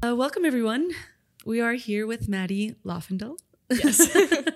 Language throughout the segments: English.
Uh, welcome, everyone. We are here with Maddy Lofvendahl. Yes.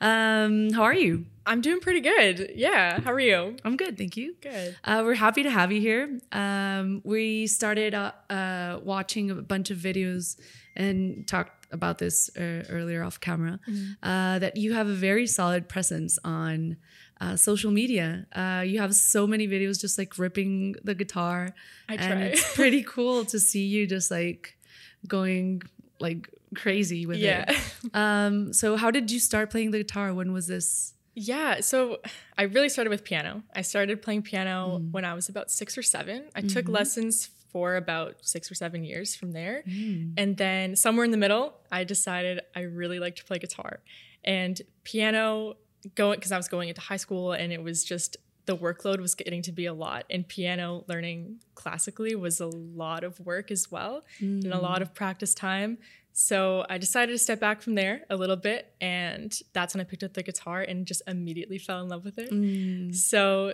Um, how are you? I'm doing pretty good. Yeah. How are you? I'm good, thank you. Good. Uh, we're happy to have you here. Um, we started uh, uh, watching a bunch of videos and talked about this uh, earlier off camera. Uh, that you have a very solid presence on uh, social media. Uh, you have so many videos just like ripping the guitar. I and try. it's pretty cool to see you just like going like crazy with Yeah. it. Um, so how did you start playing the guitar? When was this? Yeah. So I really started with piano. I started playing piano Mm. when I was about six or seven. I took Mm-hmm. lessons for about six or seven years from there. Mm. And then somewhere in the middle, I decided I really like to play guitar. And piano, going because I was going into high school and it was just the workload was getting to be a lot. And piano learning classically was a lot of work as well and a lot of practice time. So I decided to step back from there a little bit. And that's when I picked up the guitar and just immediately fell in love with it. Mm. So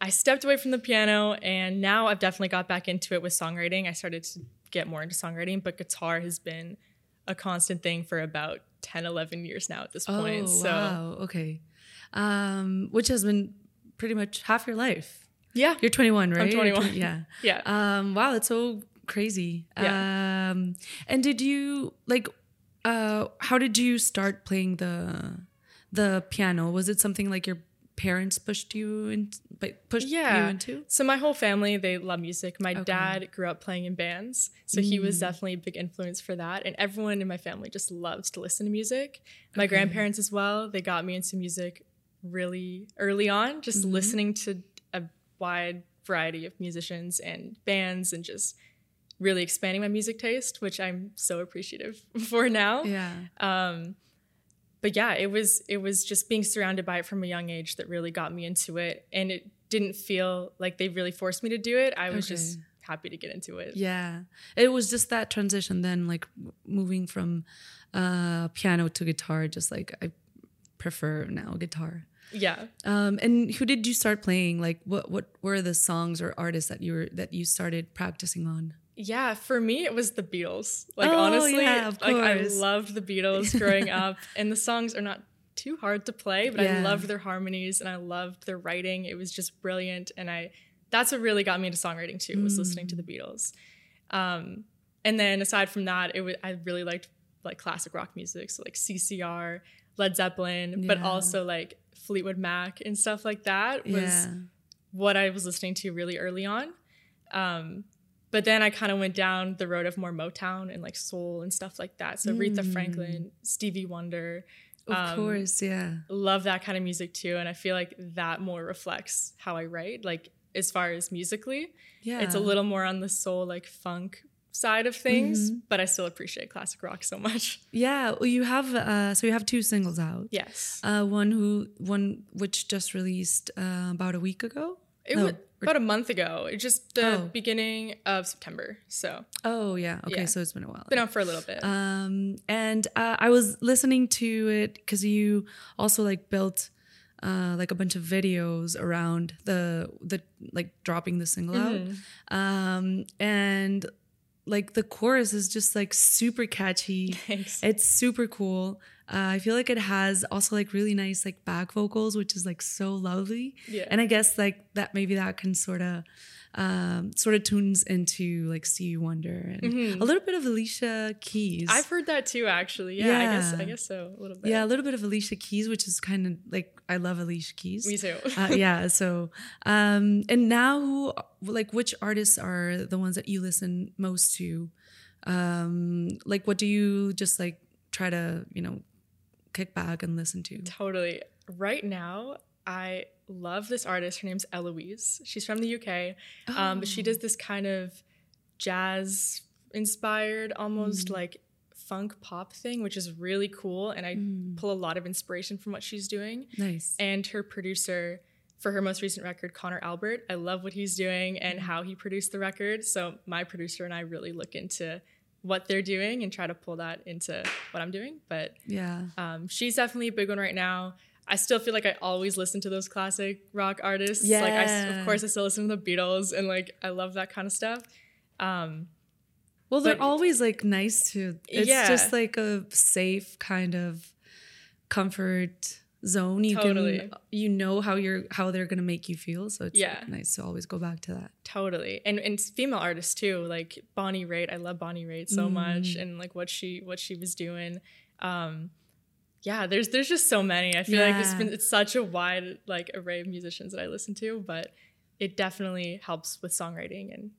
I stepped away from the piano and now I've definitely got back into it with songwriting. I started to get more into songwriting, but guitar has been a constant thing for about 10, 11 years now at this point. Oh, so wow. Okay. Um, which has been pretty much half your life. yeah. You're 21, right? You're 21. 20 yeah. Yeah. Um, wow, it's so crazy. Yeah. Um, and did you like? Uh, how did you start playing the the piano? Was it something like your parents pushed you in, but pushed Yeah. you into? So my whole family, they love music. My Okay. dad grew up playing in bands, so he was Mm. definitely a big influence for that. And everyone in my family just loves to listen to music. My Okay. grandparents as well. They got me into music really early on, just Mhm. listening to a wide variety of musicians and bands, and just really expanding my music taste, which I'm so appreciative for now. Yeah. Um, but yeah, it was it was just being surrounded by it from a young age that really got me into it, and it didn't feel like they really forced me to do it. I was just happy to get into it. Yeah. It was just that transition then, like moving from uh, piano to guitar. Just like I prefer now guitar. Yeah. Um, and who did you start playing? Like, what what were the songs or artists that you were that you started practicing on? Yeah, for me it was the Beatles. Like Oh, honestly, yeah, like I loved the Beatles growing up, and the songs are not too hard to play, but Yeah. I loved their harmonies and I loved their writing. It was just brilliant, and I that's what really got me into songwriting too. Was listening Mm. to the Beatles, um, and then aside from that, it was I really liked like classic rock music, so like CCR, Led Zeppelin, but also like Fleetwood Mac and stuff like that was yeah. what I was listening to really early on. Um, but then I kind of went down the road of more Motown and like soul and stuff like that. So Aretha Mm. Franklin, Stevie Wonder, Of um, course, yeah. love that kind of music too. And I feel like that more reflects how I write. Like as far as musically, Yeah. it's a little more on the soul, like funk side of things, Mhm. but I still appreciate classic rock so much. Yeah. Well, you have uh, so you have two singles out. Yes. Uh, one who one which just released uh, about a week ago. It No, was about a month ago. It just the Oh. beginning of September. So Oh yeah. Okay, Yeah. so it's been a while. been out for a little bit. Um, and uh, I was listening to it because you also like built uh, like a bunch of videos around the the like dropping the single Mhm. out. Um, and like the chorus is just like super catchy. Thanks. It's super cool. Uh, I feel like it has also like really nice like back vocals, which is like so lovely. Yeah. And I guess like that maybe that can sort of um, sort of tunes into like Stevie Wonder and Mhm. a little bit of Alicia Keys. I've heard that too, actually. Yeah, yeah, I guess I guess so a little bit. yeah, a little bit of Alicia Keys, which is kind of like I love Alicia Keys. me too. uh, yeah. So, um, and now, who, like, which artists are the ones that you listen most to? Um, like, what do you just like try to, you know, kick back and listen to? totally. Right now, I love this artist. Her name's Eloise. She's from the UK, um, but she Oh. does this kind of jazz inspired, almost Mm. like funk pop thing, which is really cool. And I Mm, pull a lot of inspiration from what she's doing. nice. and her producer for her most recent record, Connor Albert. I love what he's doing and how he produced the record. So my producer and I really look into what they're doing and try to pull that into what I'm doing. But Yeah. um, she's definitely a big one right now. I still feel like I always listen to those classic rock artists. Like I, Yeah. of course, I still listen to the Beatles and like I love that kind of stuff. Um, Well, they're But- always like nice to. It's Yeah. just like a safe kind of comfort zone. You Totally. can you know how you're how they're gonna make you feel. So it's Yeah. nice to always go back to that. Totally. And and female artists too, like Bonnie Raitt. I love Bonnie Raitt so much Mm. and like what she what she was doing. Um yeah, there's there's just so many. I feel like it's been it's such a wide like array of musicians that I listen to, but it definitely helps with songwriting and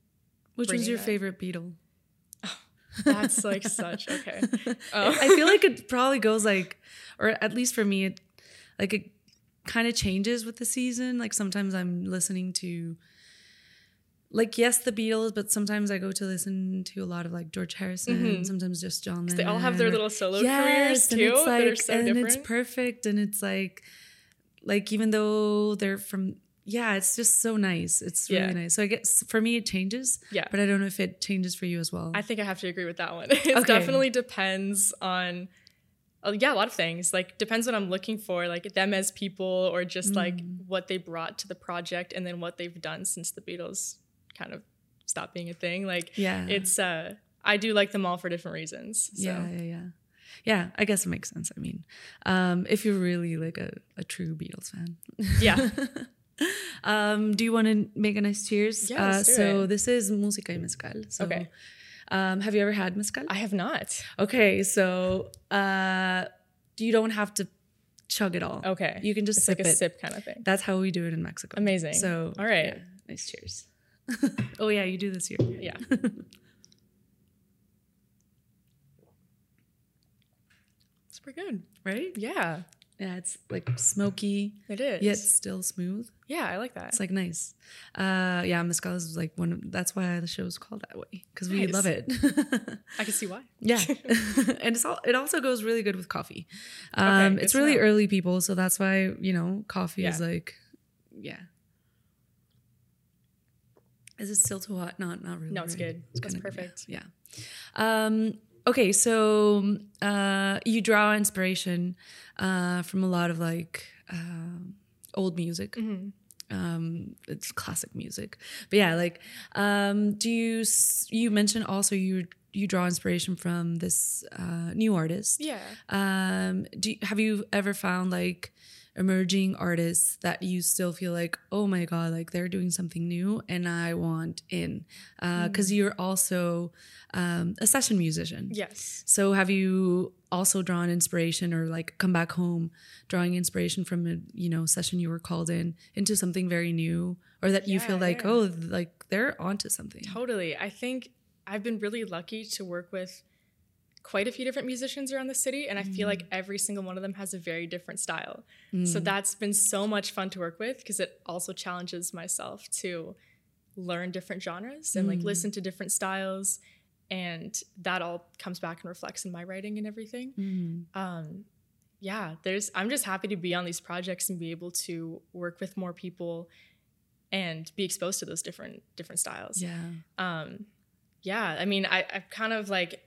Which was your that. favorite Beatle? that's like such okay. Oh. I feel like it probably goes like, or at least for me, it like it kind of changes with the season. Like sometimes I'm listening to, like yes, the Beatles, but sometimes I go to listen to a lot of like George Harrison. Mhm. Sometimes just John Lennon. They all have their little solo Yes, careers and too it's like- so and different. it's perfect, and it's like, like even though they're from. Yeah, it's just so nice. It's really Yeah. nice. So I guess for me it changes, yeah. but I don't know if it changes for you as well. I think I have to agree with that one. It Okay. definitely depends on, yeah, a lot of things. Like depends what I'm looking for, like them as people, or just like Mm. what they brought to the project, and then what they've done since the Beatles kind of stopped being a thing. Like yeah, it's, uh, I do like them all for different reasons. So. Yeah, yeah, yeah. Yeah, I guess it makes sense. I mean, um, if you're really like a, a true Beatles fan. Yeah. um, do you want to make a nice cheers? Yeah, let's uh, so it. this is Música y Mezcal. So, Okay. Um, have you ever had mezcal? I have not. okay, so uh, you don't have to chug it all. Okay. You can just It's sip like a it. sip kind of thing. That's how we do it in Mexico. Amazing. So, All right. yeah, nice cheers. oh yeah, you do this here. Yeah. it's pretty good. Right? Yeah, Yeah, it's like smoky it is. yet still smooth. Yeah, I like that. It's like nice. Uh, yeah, mezcal is like one. Of, that's why the show is called that way because we love it. I can see why. yeah, and it's all. It also goes really good with coffee. Um, good it's really early people, so that's why you know coffee is like, yeah. Is it still too hot? Not, not really. No, it's right? good. That's kinda- perfect. Yeah. yeah. Um, okay, so uh, you draw inspiration uh, from a lot of like um old music Mhm. um it's classic music but yeah like um do you you mentioned also you you draw inspiration from this uh new artist Yeah. um do you, have you ever found like emerging artists that you still feel like oh my god like they're doing something new and i want in uh because you're also um a session musician Yes. so have you also drawn inspiration or like come back home drawing inspiration from a you know session you were called in into something very new or that you feel like yeah. oh like they're onto something. Totally. I think I've been really lucky to work with quite a few different musicians around the city, and I feel like every single one of them has a very different style. So that's been so much fun to work with because it also challenges myself to learn different genres and like listen to different styles. And that all comes back and reflects in my writing and everything. Mm. um, yeah, there's. I'm just happy to be on these projects and be able to work with more people and be exposed to those different different styles. Yeah. Um, yeah, I mean, I, I've kind of like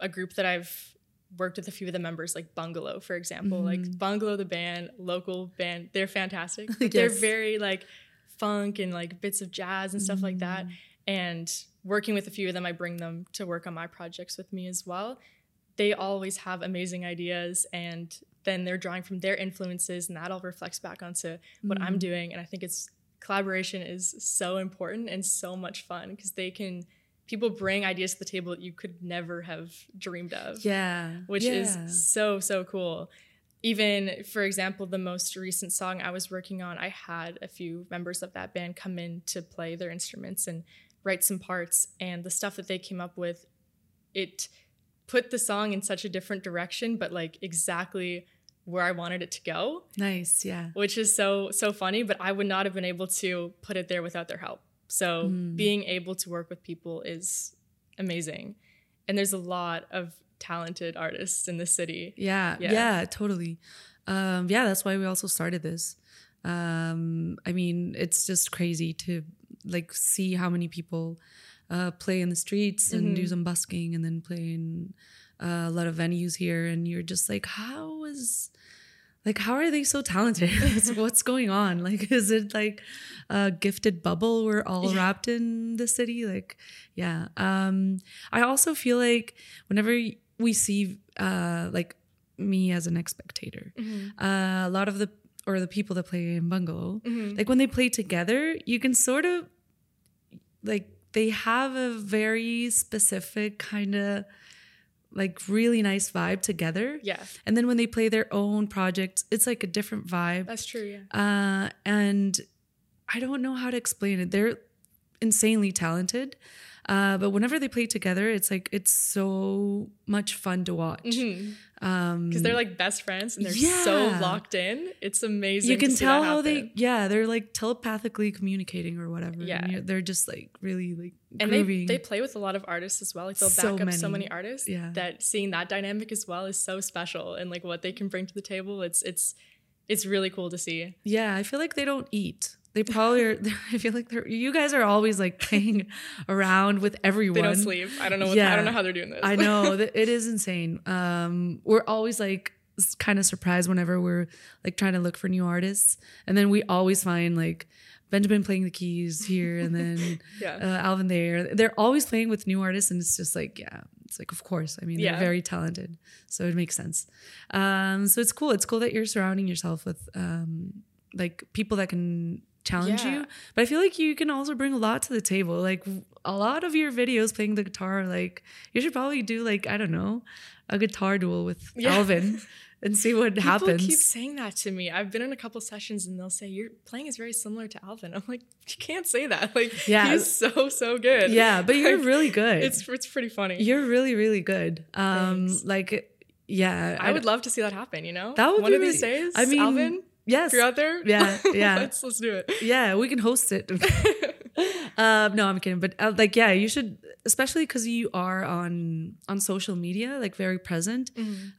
a group that I've worked with a few of the members, like Bungalow, for example. Mm-hmm. Like Bungalow, the band, local band, they're fantastic. But They're very like funk and like bits of jazz and stuff like that. Mm. And working with a few of them, I bring them to work on my projects with me as well. They always have amazing ideas and then they're drawing from their influences and that all reflects back onto what I'm mm. doing. And I think it's collaboration is so important and so much fun because they can people bring ideas to the table that you could never have dreamed of Yeah. which yeah. is so so cool even for example the most recent song i was working on i had a few members of that band come in to play their instruments and write some parts and the stuff that they came up with it put the song in such a different direction but like exactly where i wanted it to go nice. Yeah. which is so so funny but i would not have been able to put it there without their help so being able to work with people is amazing and there's a lot of talented artists in the city Yeah, yeah, Yeah. totally. Um, yeah, that's why we also started this. Um, I mean, it's just crazy to like see how many people uh, play in the streets and do some busking and then play in uh, a lot of venues here, and you're just like, how is like how are they so talented what's going on like is it like a gifted bubble we're all Yeah. wrapped in the city like yeah um i also feel like whenever we see uh like me as an spectator uh, a lot of the or the people that play in bungalow Mhm. like when they play together you can sort of like they have a very specific kind of like really nice vibe together. Yeah, and then when they play their own projects it's like a different vibe. That's true. Yeah. uh, and i don't know how to explain it. They're insanely talented. Uh, but whenever they play together it's like it's so much fun to watch Because um, they're like best friends and they're so locked in. It's amazing. you can tell how they yeah they're like telepathically communicating or whatever Yeah. they're just like really like and they, grooving. they play with a lot of artists as well. Like they'll So back up so many. many artists. Yeah. That seeing that dynamic as well is so special and like what they can bring to the table. It's it's it's really cool to see. yeah i feel like they don't eat they probably are i feel like they're you guys are always like playing around with everyone They don't sleep. I don't know. What, Yeah. I don't know how they're doing this. I know it is insane. Um, we're always like kind of surprised whenever we're like trying to look for new artists, and then we always find like Benjamin playing the keys here, and then Yeah. uh, Alvin there. They're always playing with new artists, and it's just like yeah, it's like of course. I mean, Yeah. they're very talented, so it makes sense. Um, so it's cool. It's cool that you're surrounding yourself with um, like people that can challenge Yeah. you but i feel like you can also bring a lot to the table like a lot of your videos playing the guitar like you should probably do like i don't know a guitar duel with Yeah. alvin and see what People happens keep saying that to me. I've been in a couple sessions and they'll say your playing is very similar to Alvin. I'm like, you can't say that. Like, Yeah. he's so so good. yeah but you're Like, really good It's it's pretty funny. you're really really good um Thanks. like yeah I would love to see that happen. You know, That would one be of these days. I mean, Alvin, yes if you're out there, Yeah, yeah. let's let's do it. yeah we can host it um no i'm kidding but uh, like yeah you should especially because you are on on social media like very present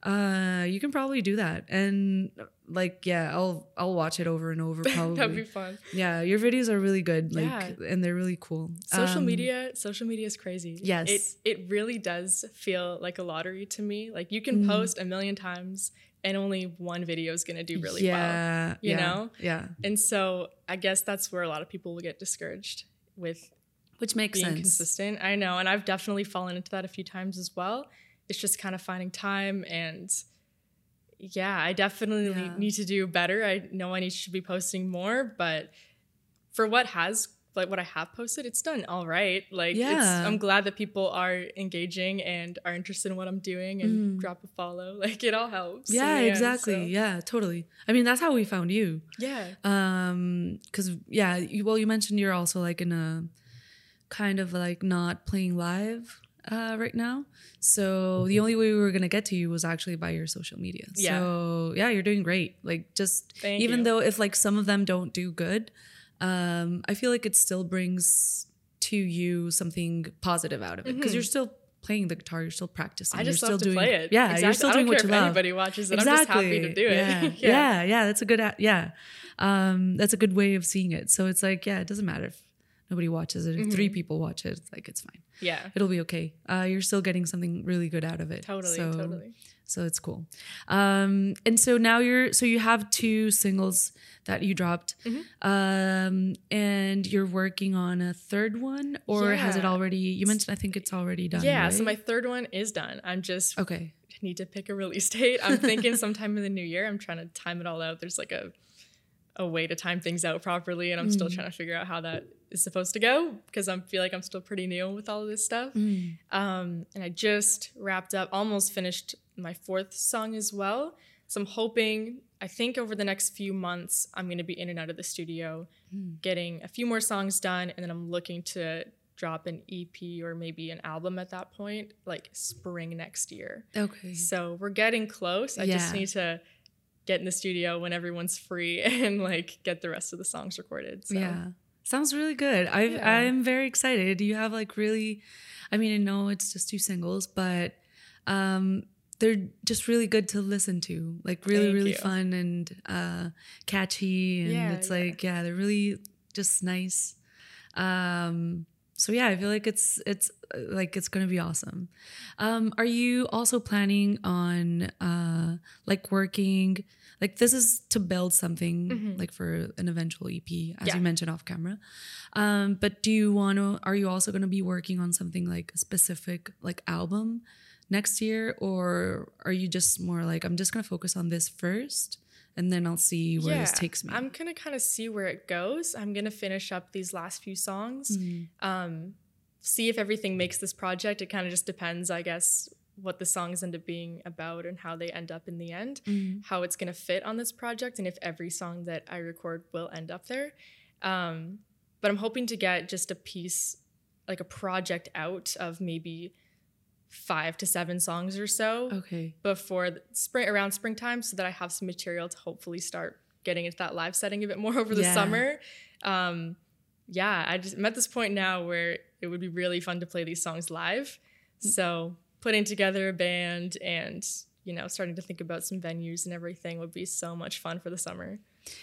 uh you can probably do that and like yeah i'll i'll watch it over and over probably That'd be fun. yeah your videos are really good like Yeah. and they're really cool Social Um, media, social media is crazy. Yes. it it really does feel like a lottery to me. Like you can post a million times and only one video is gonna do really well. you yeah, know? yeah And so I guess that's where a lot of people will get discouraged with which makes being sense consistent. I know, and I've definitely fallen into that a few times as well. It's just kind of finding time and yeah, I definitely Yeah. need to do better. I know I need to be posting more, but for what has like what I have posted, it's done all right. Like it's, Yeah. I'm glad that people are engaging and are interested in what I'm doing and drop a follow. Like it all helps. Mm. yeah end, exactly so- yeah totally i mean that's how we found you Yeah. um because yeah you, well you mentioned you're also like in a kind of like not playing live uh right now so the only way we were gonna get to you was actually by your social media Yeah. so yeah you're doing great like just Thank even you. though if like some of them don't do good um i feel like it still brings to you something positive out of it because you're still playing the guitar you're still practicing Mm-hmm. I just you're love still to doing play it. yeah Exactly. you're still doing what you if love anybody watches it. I'm just happy to do it. yeah. yeah, yeah, That's a good. Yeah, um, that's a good way of seeing it. So it's like, yeah, it doesn't matter if nobody watches it. If three Mm-hmm. people watch it, it's like it's fine. Yeah. It'll be okay. Uh, you're still getting something really good out of it. Totally. So, totally. So it's cool. Um, and so now you're so you have two singles that you dropped, Mm-hmm. um, and you're working on a third one, or has it already? You mentioned I think it's already done. Yeah. So my third one is done. I'm just okay. need to pick a release date. I'm thinking sometime in the new year. I'm trying to time it all out. There's like a a way to time things out properly, and I'm still trying to figure out how that is supposed to go because I feel like I'm still pretty new with all of this stuff. Um, and I just wrapped up, almost finished my fourth song as well. So I'm hoping. I think over the next few months, I'm going to be in and out of the studio, getting a few more songs done, and then I'm looking to drop an EP or maybe an album at that point, like spring next year. Okay. So we're getting close. I just need to get in the studio when everyone's free and like get the rest of the songs recorded. So Yeah. Sounds really good. I Yeah. I'm very excited. You have like really I mean, I know it's just two singles, but um they're just really good to listen to. Like really Thank really you. fun and uh catchy and Yeah, it's like yeah, they're really just nice. Um so yeah, I feel like it's it's uh, like it's gonna be awesome. Um, are you also planning on uh like working like this is to build something like for an eventual EP, as Mm-hmm. Yeah. you mentioned off camera. Um, but do you want to? Are you also gonna be working on something like a specific like album next year, or are you just more like I'm just gonna focus on this first, and then I'll see where this takes me? I'm gonna kind of see where it goes. I'm gonna finish up these last few songs. Mm-hmm. Um, see if everything makes this project. It kind of just depends, I guess, what the songs end up being about and how they end up in the end, Mm-hmm. how it's gonna fit on this project, and if every song that I record will end up there. Um, but I'm hoping to get just a piece, like a project out of maybe five to seven songs or so okay. before the spring around springtime so that I have some material to hopefully start getting into that live setting a bit more over the Yeah. summer. Um, yeah, I just I'm at this point now where it would be really fun to play these songs live. So putting together a band and you know starting to think about some venues and everything would be so much fun for the summer.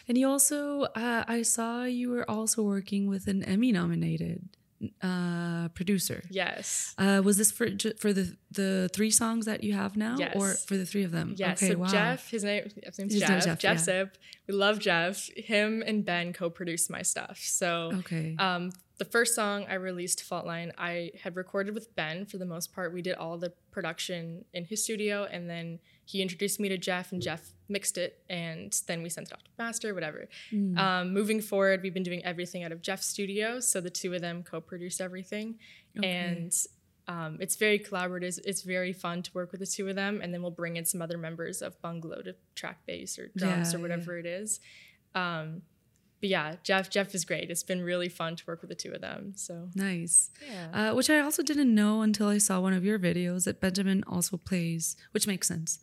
And you also, uh, I saw you were also working with an Emmy nominated uh, producer. Yes. Uh, was this for for the the three songs that you have now, or for the three of them? Yeah, Okay. so wow. Jeff, his name, his name's His Jeff. name's Jeff, Jeff, yeah. Zip. We love Jeff. Him and Ben co-produced my stuff. So Okay. Um, the first song I released, Fault Line, I had recorded with Ben for the most part. We did all the production in his studio, and then he introduced me to Jeff, and Jeff mixed it, and then we sent it off to master, whatever. Mm. Um, moving forward, we've been doing everything out of Jeff's studio, so the two of them co-produce everything, and um, it's very collaborative. It's very fun to work with the two of them, and then we'll bring in some other members of Bungalow to track bass or drums Yeah, or whatever it is. Um, but yeah, Jeff Jeff is great. It's been really fun to work with the two of them. So Nice. yeah, Uh, which I also didn't know until I saw one of your videos that Benjamin also plays, which makes sense.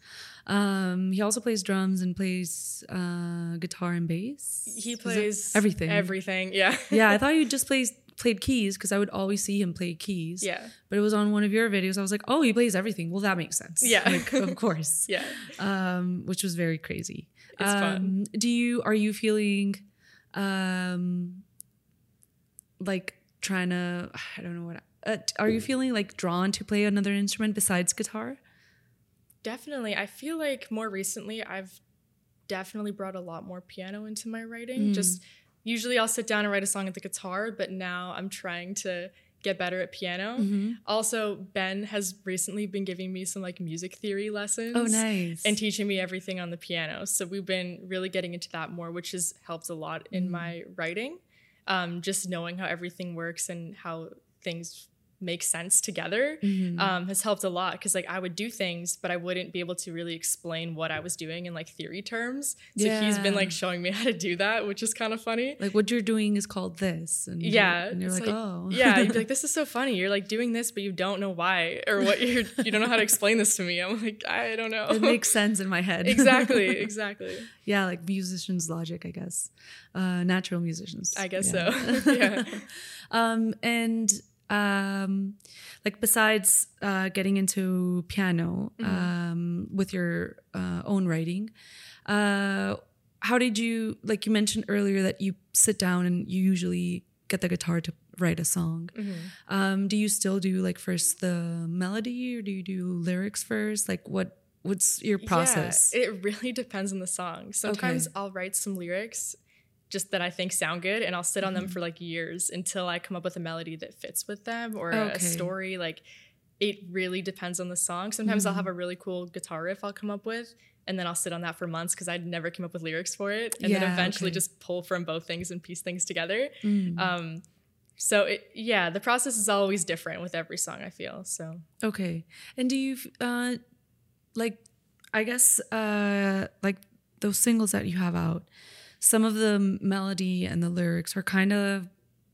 Um, he also plays drums and plays uh, guitar and bass. he plays everything. Everything, yeah, yeah, I thought you just plays played keys because I would always see him play keys. yeah, But it was on one of your videos. I was like, oh, he plays everything. Well, that makes sense. Yeah. like, of course. yeah. Um, which was very crazy. It's fun. um, Do you are you feeling, um, like trying to? I don't know what. Uh, are you feeling like drawn to play another instrument besides guitar? Definitely. I feel like more recently I've definitely brought a lot more piano into my writing. Just usually I'll sit down and write a song at the guitar, but now I'm trying to get better at piano. Also, Ben has recently been giving me some like music theory lessons. Oh, nice. And teaching me everything on the piano. So we've been really getting into that more, which has helped a lot in my writing. Um, just knowing how everything works and how things make sense together um, has helped a lot because like I would do things, but I wouldn't be able to really explain what I was doing in like theory terms. So he's been like showing me how to do that, which is kind of funny. like what you're doing is called this, and Yeah, and you're it's like, oh, yeah. You'd be like, this is so funny. You're like doing this, but you don't know why or what you're. You don't know how to explain this to me. I'm like, I don't know. it makes sense in my head. exactly, exactly. yeah, like musicians' logic, I guess. Uh, natural musicians. I guess yeah. so. yeah. um, and um, like besides uh, getting into piano Mm-hmm. um, with your uh, own writing, uh, how did you like you mentioned earlier that you sit down and you usually get the guitar to write a song. Mm-hmm. Um, do you still do like first the melody or do you do lyrics first? Like what what's your process? Yeah, it really depends on the song. Sometimes Okay. I'll write some lyrics just that I think sound good and I'll sit on Mm-hmm. them for like years until I come up with a melody that fits with them or Okay. a story. Like it really depends on the song. Sometimes I'll Mm-hmm. have a really cool guitar riff I'll come up with and then I'll sit on that for months because I'd never came up with lyrics for it. And Yeah, then eventually okay. just pull from both things and piece things together. Mm. Um, so it, yeah, the process is always different with every song I feel. So Okay. And do you uh like I guess uh like those singles that you have out, some of the melody and the lyrics are kind of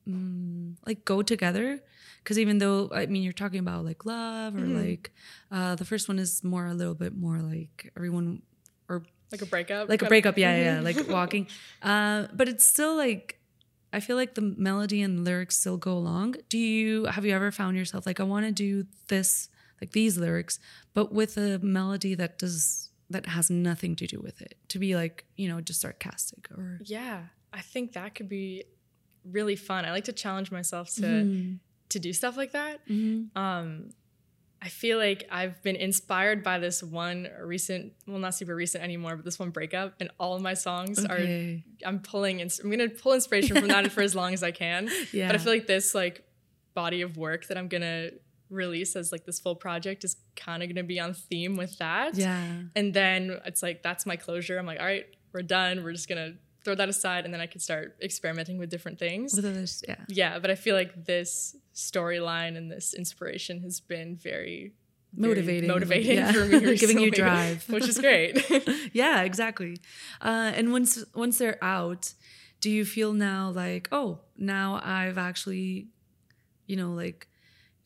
mm, like go together. Because even though I mean you're talking about like love or like uh the first one is more a little bit more like everyone or like a breakup. like a kind of- breakup yeah yeah, yeah like walking. Uh but it's still like i feel like the melody and lyrics still go along. Do you have you ever found yourself like i want to do this like these lyrics but with a melody that does that has nothing to do with it to be like you know just sarcastic or Yeah, I think that could be really fun. I like to challenge myself to Mm-hmm. to do stuff like that. Mhm. Um, I feel like I've been inspired by this one recent, well, not super recent anymore, but this one breakup, and all of my songs are. I'm pulling. Ins- I'm gonna pull inspiration from that for as long as I can. Yeah. But I feel like this like body of work that I'm gonna release as like this full project is kind of gonna be on theme with that. yeah. And then it's like that's my closure. I'm like, all right, we're done. We're just gonna throw that aside, and then I can start experimenting with different things. With others, yeah. Yeah, but I feel like this storyline and this inspiration has been very, very Motivating. motivating Yeah. for me, Giving you drive. which is great. yeah, exactly. Uh, and once once they're out, do you feel now like, oh, now I've actually, you know, like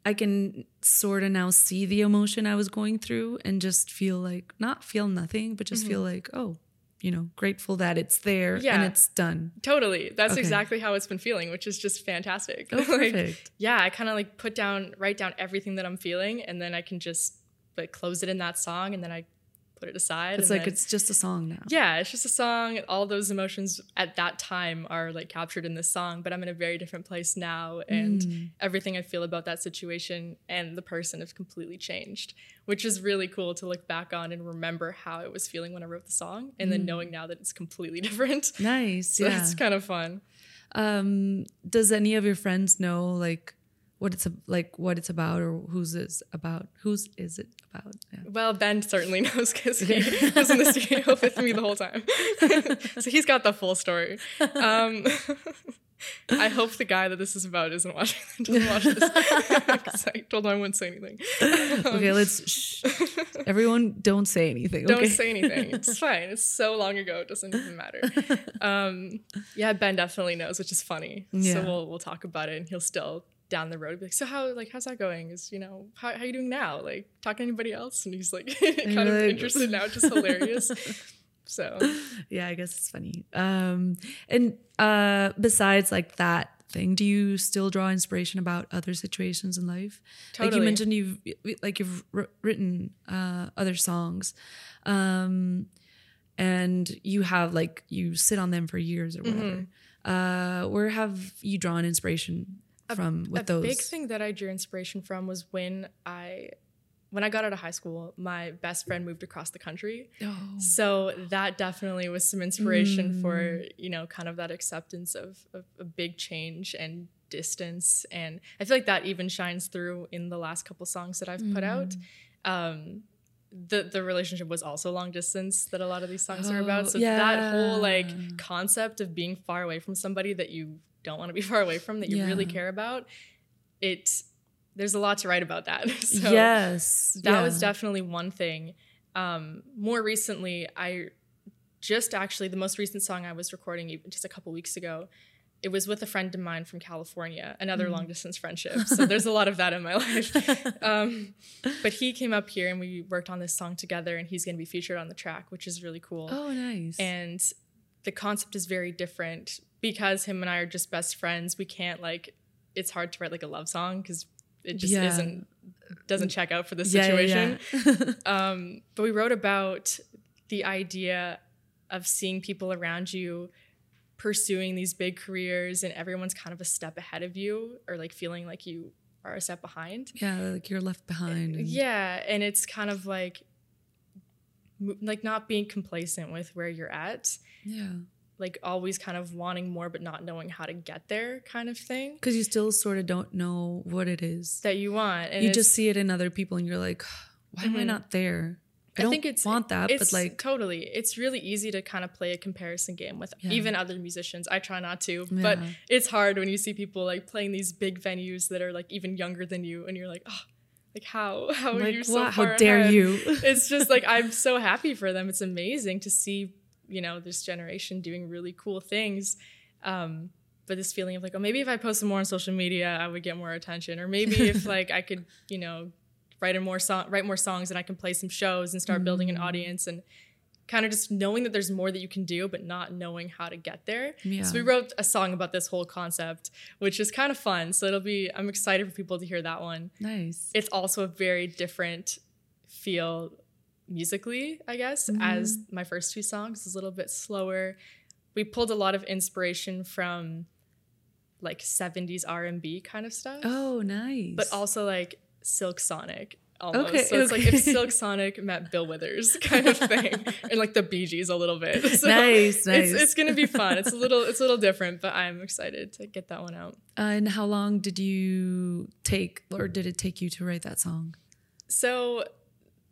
I can sort of now see the emotion I was going through and just feel like not feel nothing, but just mm-hmm. feel like, oh, you know, grateful that it's there and it's done. totally, that's Okay. exactly how it's been feeling, which is just fantastic. Oh, Like, perfect. yeah, I kind of like put down, write down everything that I'm feeling, and then I can just like close it in that song, and then I put it aside. it's like then- it's just a song now. yeah, it's just a song. All those emotions at that time are like captured in this song, but I'm in a very different place now, and Mm. everything I feel about that situation and the person have completely changed, which is really cool to look back on and remember how I was feeling when I wrote the song, and then knowing now that it's completely different. Nice. So Mm. yeah. it's kind of fun. Um, does any of your friends know like what it's a- like what it's about or who's it's about? Whose is it about? Yeah. Well, Ben certainly knows because he was in the studio with me the whole time. so he's got the full story. Um, I hope the guy that this is about isn't watching doesn't watch this. I told him I wouldn't say anything. Okay, let's shh. everyone don't say anything. Don't okay? say anything. It's fine. It's so long ago. It doesn't even matter. Um, yeah, Ben definitely knows, which is funny. Yeah. So we'll we'll talk about it, and he'll still down the road be like, "So how like how's that going? Is you know how how you doing now? Like talking to anybody else?" And he's like kind of interested now, just hilarious. So yeah, I guess it's funny. Um, and uh, besides like that thing, do you still draw inspiration about other situations in life? Like you mentioned, you've like you've wr- written uh, other songs, um, and you have like you sit on them for years or whatever. Uh, where have you drawn inspiration from with a those? big thing that I drew inspiration from was when I when I got out of high school, my best friend moved across the country. Oh. So that definitely was some inspiration for, Mm. you know, kind of that acceptance of, of a big change and distance. And I feel like that even shines through in the last couple songs that I've put out. Mm. Um, the the relationship was also long distance that a lot of these songs are Oh, about. So that whole like concept of being far away from somebody that you don't want to be far away from, that you really care about, it there's a lot to write about that. So yes, that was definitely one thing. Um, more recently, I just actually the most recent song I was recording even just a couple weeks ago. It was with a friend of mine from California, another Mm. long distance friendship. So there's a lot of that in my life. Um, but he came up here and we worked on this song together, and he's going to be featured on the track, which is really cool. Oh, nice. And the concept is very different because him and I are just best friends. We can't like it's hard to write like a love song because it just Yeah. isn't doesn't check out for this Yeah, yeah, situation. yeah. Um, but we wrote about the idea of seeing people around you pursuing these big careers and everyone's kind of a step ahead of you or like feeling like you are a step behind. yeah, like you're left behind. and- Yeah, and it's kind of like like not being complacent with where you're at, yeah. Like always kind of wanting more but not knowing how to get there kind of thing Because you still sort of don't know what it is. that you want. And you just see it in other people, and you're like, why am I Mhm. not there? I, I don't think it's want that, it's but like, totally it's really easy to kind of play a comparison game with Yeah. even other musicians i try not to but it's hard when you see people like playing these big venues that are like even younger than you and you're like oh like how how are you so wow, far how dare ahead? you? it's just like i'm so happy for them it's amazing to see you know this generation doing really cool things um but this feeling of like oh maybe if i posted more on social media i would get more attention or maybe if like i could you know write a more song write more songs and i can play some shows and start building Mm. an audience and kind of just knowing that there's more that you can do but not knowing how to get there Yeah. so we wrote a song about this whole concept which is kind of fun so it'll be i'm excited for people to hear that one nice. it's also a very different feel musically, I guess, Mm-hmm. as my first two songs. It's a little bit slower. We pulled a lot of inspiration from like 70s R&B kind of stuff. Oh, nice. But also like Silk Sonic almost. Okay, so it's like if. Silk Sonic met Bill Withers kind of thing. and like the Bee Gees a little bit. So Nice, nice. It's, it's gonna be fun. It's a little it's a little different, but I'm excited to get that one out. Uh, and how long did you take, or did it take you to write that song? So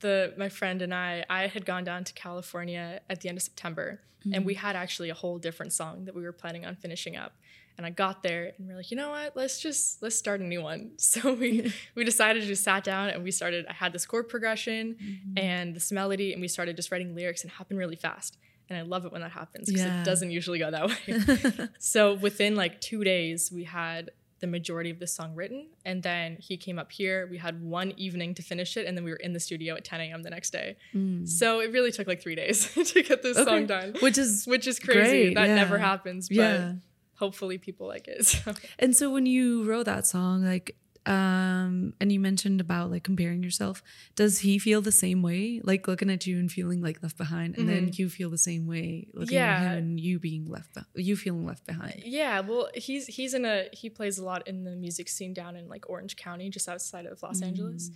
the my friend and I, I had gone down to California at the end of September, and mm-hmm. we had actually a whole different song that we were planning on finishing up. And I got there, and we are like, you know what? Let's just let's start a new one. So we we decided to just sat down and we started. I had this chord progression mm-hmm. and this melody, and we started just writing lyrics, and it happened really fast. And I love it when that happens because Yeah. it doesn't usually go that way. so within like two days, we had the majority of the song written. And then he came up here. We had one evening to finish it. And then we were in the studio at 10 a.m. the next day. Hmm. So it really took like three days to get this Okay. song done, Which is which is crazy. Great, that yeah. never happens. But yeah. hopefully people like it. So. And so when you wrote that song, like, um, and you mentioned about like comparing yourself, does he feel the same way? Like looking at you and feeling like left behind, and then you feel the same way looking at Mm-hmm. Yeah. him and you being left, you feeling left behind. Yeah, well, he's he's in a he plays a lot in the music scene down in like Orange County, just outside of Los Angeles,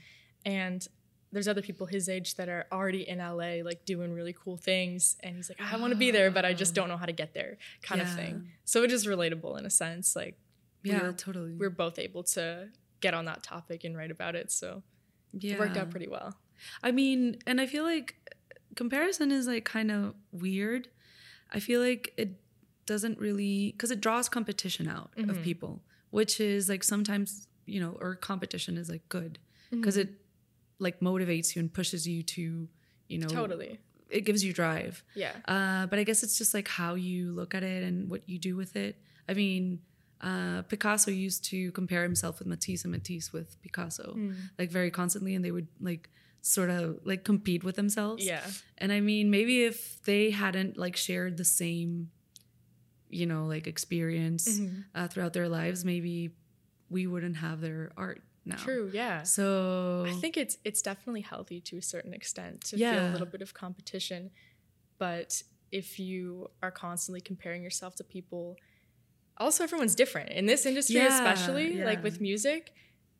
and there's other people his age that are already in LA, like doing really cool things, and he's like, I want to be there, but I just don't know how to get there, kind of thing. So it is relatable in a sense, like Yeah, we're, totally. we're both able to get on that topic and write about it, so yeah. it worked out pretty well. I mean, and I feel like comparison is like kind of weird. I feel like it doesn't really because it draws competition out Mm-hmm. of people, which is like sometimes you know, or competition is like good Mm-hmm. because it like motivates you and pushes you to you know Totally, it gives you drive. yeah, Uh, but I guess it's just like how you look at it and what you do with it. I mean, uh, Picasso used to compare himself with Matisse and Matisse with Picasso, Hmm. like very constantly, and they would like sort of like compete with themselves. yeah, And I mean, maybe if they hadn't like shared the same, you know, like experience Mm-hmm. uh, throughout their lives, maybe we wouldn't have their art now. true, yeah. So I think it's it's definitely healthy to a certain extent to feel a little bit of competition, but if you are constantly comparing yourself to people, also everyone's different in this industry, Yeah, especially like with music.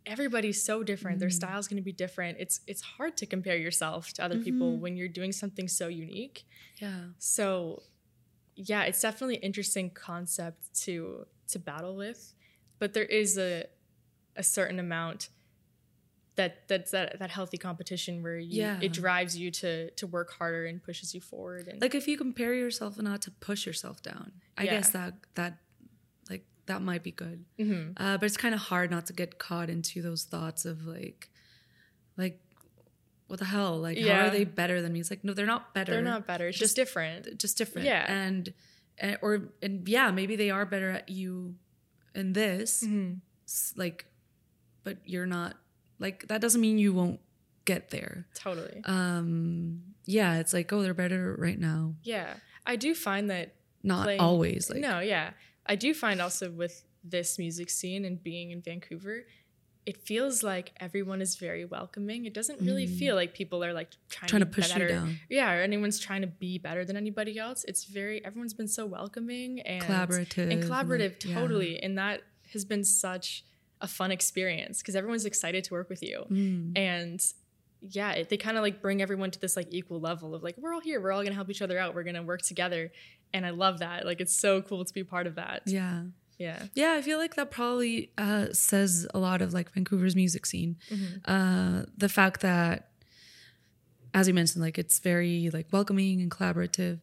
Everybody's so different. Their Mm. style's going to be different. It's it's hard to compare yourself to other people Mm-hmm. when you're doing something so unique. yeah, So, yeah, it's definitely an interesting concept to to battle with, but there is a a certain amount that that's that that healthy competition where you Yeah. it drives you to to work harder and pushes you forward and like if you compare yourself not to push yourself down i Yeah. guess that that that might be good Mhm. uh, but it's kind of hard not to get caught into those thoughts of like like what the hell like how are they better than me it's like no they're not better they're not better. It's just, just- different. just different Yeah. and, and or and yeah maybe they are better at you in this Mhm. like but you're not like that doesn't mean you won't get there Totally. um yeah it's like oh they're better right now yeah, I do find that not playing- always like no, yeah. I do find also with this music scene and being in Vancouver, it feels like everyone is very welcoming. It doesn't really feel like people are like trying, Mm. trying to be push better. you down Yeah, or anyone's trying to be better than anybody else. It's very everyone's been so welcoming and collaborative and collaborative like, yeah. totally. And that has been such a fun experience because everyone's excited to work with you. Mm. And yeah, it, they kind of like bring everyone to this like equal level of like we're all here, we're all gonna help each other out, we're gonna work together, and I love that. Like it's so cool to be part of that. yeah Yeah, yeah i feel like that probably uh says a lot of like vancouver's music scene uh the fact that as you mentioned like it's very like welcoming and collaborative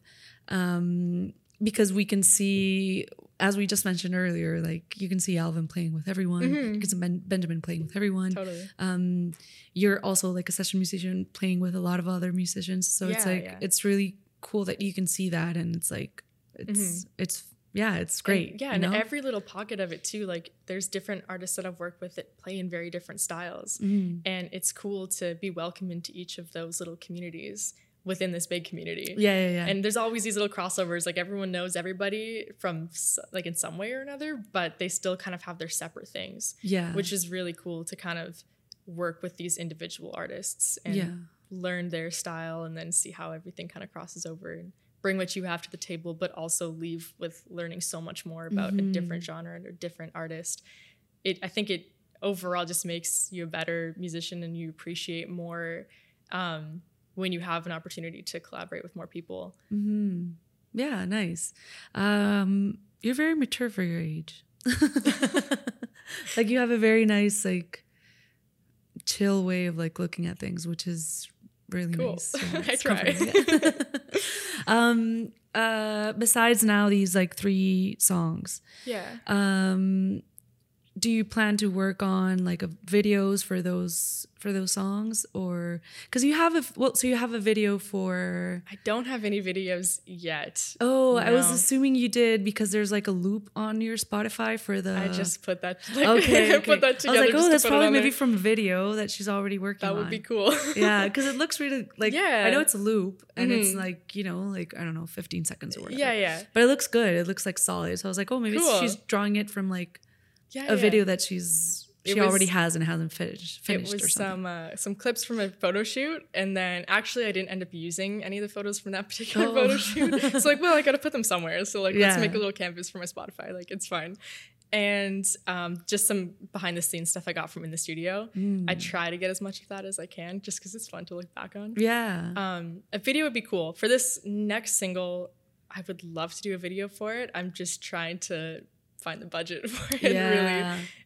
um because we can see as we just mentioned earlier like you can see alvin playing with everyone you can see ben- benjamin playing with everyone totally. um you're also like a session musician playing with a lot of other musicians so it's like yeah. it's really cool that you can see that and it's like it's it's yeah it's great And, yeah, and know? every little pocket of it too. Like there's different artists that I've worked with that play in very different styles, Mm. and it's cool to be welcome into each of those little communities within this big community. yeah yeah yeah And there's always these little crossovers. Like everyone knows everybody from like in some way or another, but they still kind of have their separate things, yeah which is really cool to kind of work with these individual artists and Yeah. learn their style and then see how everything kind of crosses over and bring what you have to the table, but also leave with learning so much more about a different genre and a different artist. It I think it overall just makes you a better musician and you appreciate more um, when you have an opportunity to collaborate with more people. Yeah, nice. Um, you're very mature for your age. like you have a very nice, like, chill way of like looking at things, which is really Cool. nice. Yeah, I try. um, uh, besides now these like three songs, Yeah. um, do you plan to work on like a, videos for those for those songs or because you have a well so you have a video for I don't have any videos yet. Oh, I was assuming you did because there's like a loop on your Spotify for the. I just put that like, okay. I put that I was like, oh, that's probably maybe there. from video that she's already working that on. would be cool. yeah, because it looks really like. Yeah. I know it's a loop and it's Mhm. like you know like I don't know 15 seconds or whatever. yeah, yeah, But it looks good. It looks like solid. So I was like, oh, maybe Cool. she's drawing it from like yeah. a yeah. video that she's she was- already has and hasn't finished It finished or was something. some uh, some clips from a photo shoot, and then actually I didn't end up using any of the photos from that particular Oh. photo shoot. So like, well, I got to put them somewhere. So like, let's make a little canvas for my Spotify. Like, it's fine. And um, just some behind the scenes stuff I got from in the studio. Mm. I try to get as much of that as I can, just because it's fun to look back on. yeah. Um, a video would be cool for this next single. I would love to do a video for it. I'm just trying to find the budget for it. Really,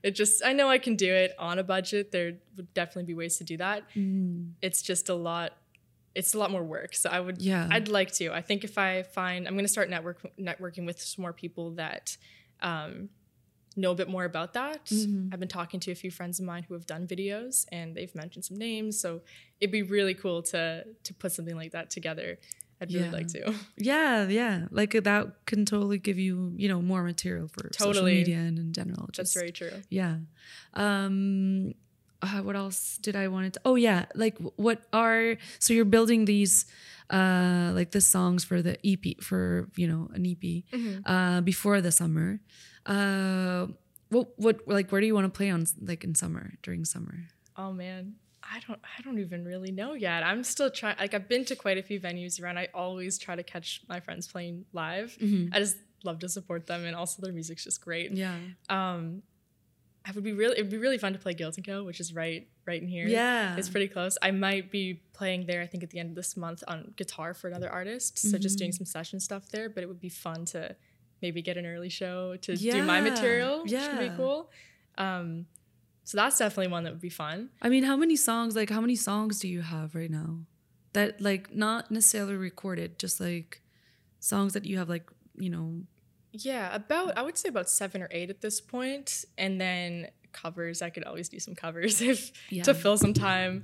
it just I know I can do it on a budget. There would definitely be ways to do that. Mm. It's just a lot. It's a lot more work. So I would. Yeah. I'd like to. I think if I find, I'm going to start network networking with some more people that. Um, know a bit more about that. Mhm. I've been talking to a few friends of mine who have done videos and they've mentioned some names. So it'd be really cool to to put something like that together. I'd really Yeah. like to. Yeah, yeah. Like uh, that can totally give you, you know, more material for social media and in general. That's very true. Yeah. Um uh, what else did I want to Oh yeah, like what are so you're building these uh like the songs for the EP for, you know, an EP Mm-hmm. uh before the summer. Uh what what like where do you want to play on like in summer during summer? Oh man. I don't I don't even really know yet. I'm still trying like I've been to quite a few venues around. I always try to catch my friends playing live. Mm-hmm. I just love to support them and also their music's just great. Yeah. Um I would be really it would be really fun to play Guilt and Co, which is right right in here. Yeah. It's pretty close. I might be playing there I think at the end of this month on guitar for another artist. So just doing some session stuff there, but it would be fun to maybe get an early show to do my Yeah. material, which would Yeah. be cool. Um so that's definitely one that would be fun. I mean, how many songs, like, how many songs do you have right now? That, like, not necessarily recorded, just like songs that you have, like, you know, Yeah, about I would say about seven or eight at this point, and then covers. I could always do some covers if Yeah. to fill some time.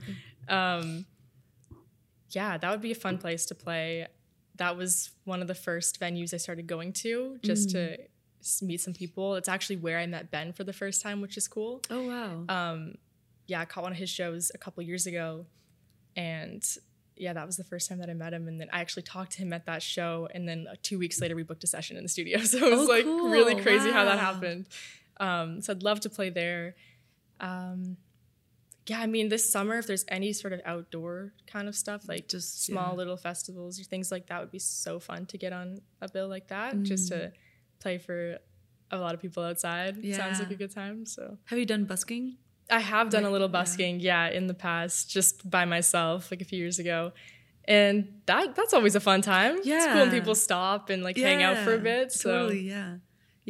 Um, yeah, that would be a fun place to play. That was one of the first venues I started going to just to s- meet some people. It's actually where I met Ben for the first time, which is cool. oh, wow. Um, yeah, I caught one of his shows a couple years ago, and yeah, that was the first time that I met him. And then I actually talked to him at that show, and then uh, two weeks later we booked a session in the studio. So it was Oh, like cool. really crazy how that happened. Um, so I'd love to play there. Um, yeah, I mean, this summer, if there's any sort of outdoor kind of stuff, like Just, just small yeah. little festivals or things like that, would be so fun to get on a bill like that, just Mm. to play for a lot of people outside. Sounds like a good time. So have you done busking? I have done Like, a little busking, yeah. in the past, just by myself, like a few years ago. And that that's always a fun time. It's cool when people stop and like hang out for a bit. So Totally, yeah.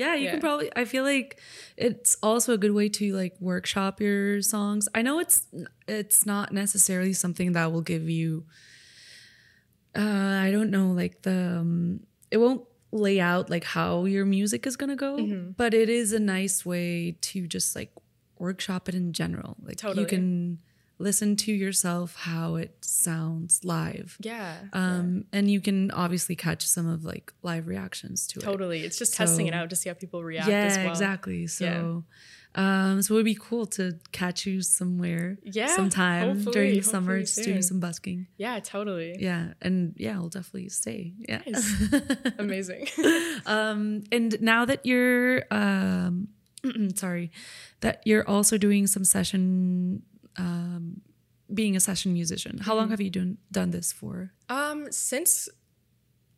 Yeah, you can probably. I feel like it's also a good way to like workshop your songs. I know it's it's not necessarily something that will give you. Uh, I don't know, like the um, it won't lay out like how your music is gonna go, Mm-hmm. but it is a nice way to just like workshop it in general. Like you can listen to yourself how it sounds live. yeah. Um, and you can obviously catch some of like live reactions to it. totally. It's just testing it out to see how people react Yeah, well. exactly. So, um, so it would be cool to catch you somewhere, Yeah, sometime during summer, hopefully just doing some busking. Yeah, totally. Yeah, and yeah, I'll definitely stay. Yeah. Amazing. um, and now that you're, um, sorry, that you're also doing some session, um, being a session musician. How Mm-hmm. long have you done done this for? um, since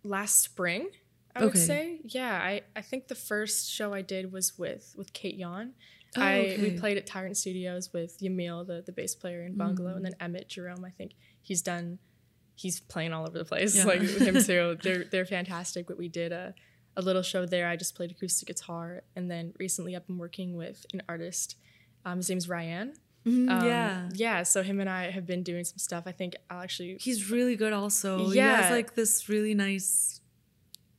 last spring. I would Okay. say, yeah. I, I think the first show I did was with with Kate Yon. Oh, I we played at Tyrant Studios with Yamil, the the bass player in Bungalow, Mm. and then Emmett Jerome. I think he's done. He's playing all over the place, Yeah. like with him too. They're they're fantastic. But we did a a little show there. I just played acoustic guitar, and then recently I've been working with an artist. Um, his name's Ryan. Mhm, Um, yeah. yeah. So him and I have been doing some stuff. I think I'll actually. He's really good also. He Yeah. has like this really nice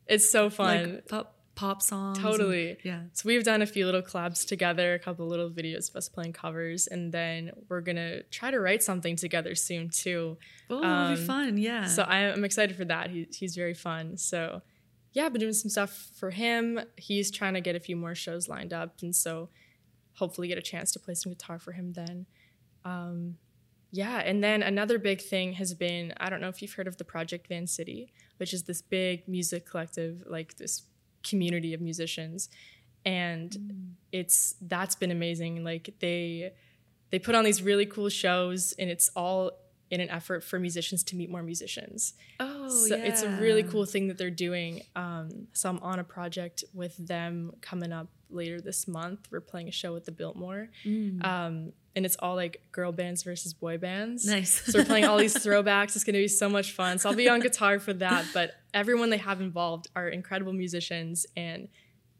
It's so fun. like pop pop songs. and- Totally. yeah. So we've done a few little collabs together, a couple little videos of us playing covers, and then we're gonna try to write something together soon too. Oh, it'll be Um, fun. Yeah. So I, I'm excited for that. He, he's very fun. So yeah, I've been doing some stuff for him. He's trying to get a few more shows lined up, and so hopefully get a chance to play some guitar for him then. Um, yeah, and then another big thing has been I don't know if you've heard of the Project Van City, which is this big music collective, like this community of musicians, and Mm. it's that's been amazing. Like they they put on these really cool shows, and it's all in an effort for musicians to meet more musicians. oh, so yeah. it's a really cool thing that they're doing. Um, so I'm on a project with them coming up later this month. We're playing a show at the Biltmore, Mm. um, and it's all like girl bands versus boy bands. nice. So we're playing all these throwbacks. It's going to be so much fun. So I'll be on guitar for that. But everyone they have involved are incredible musicians, and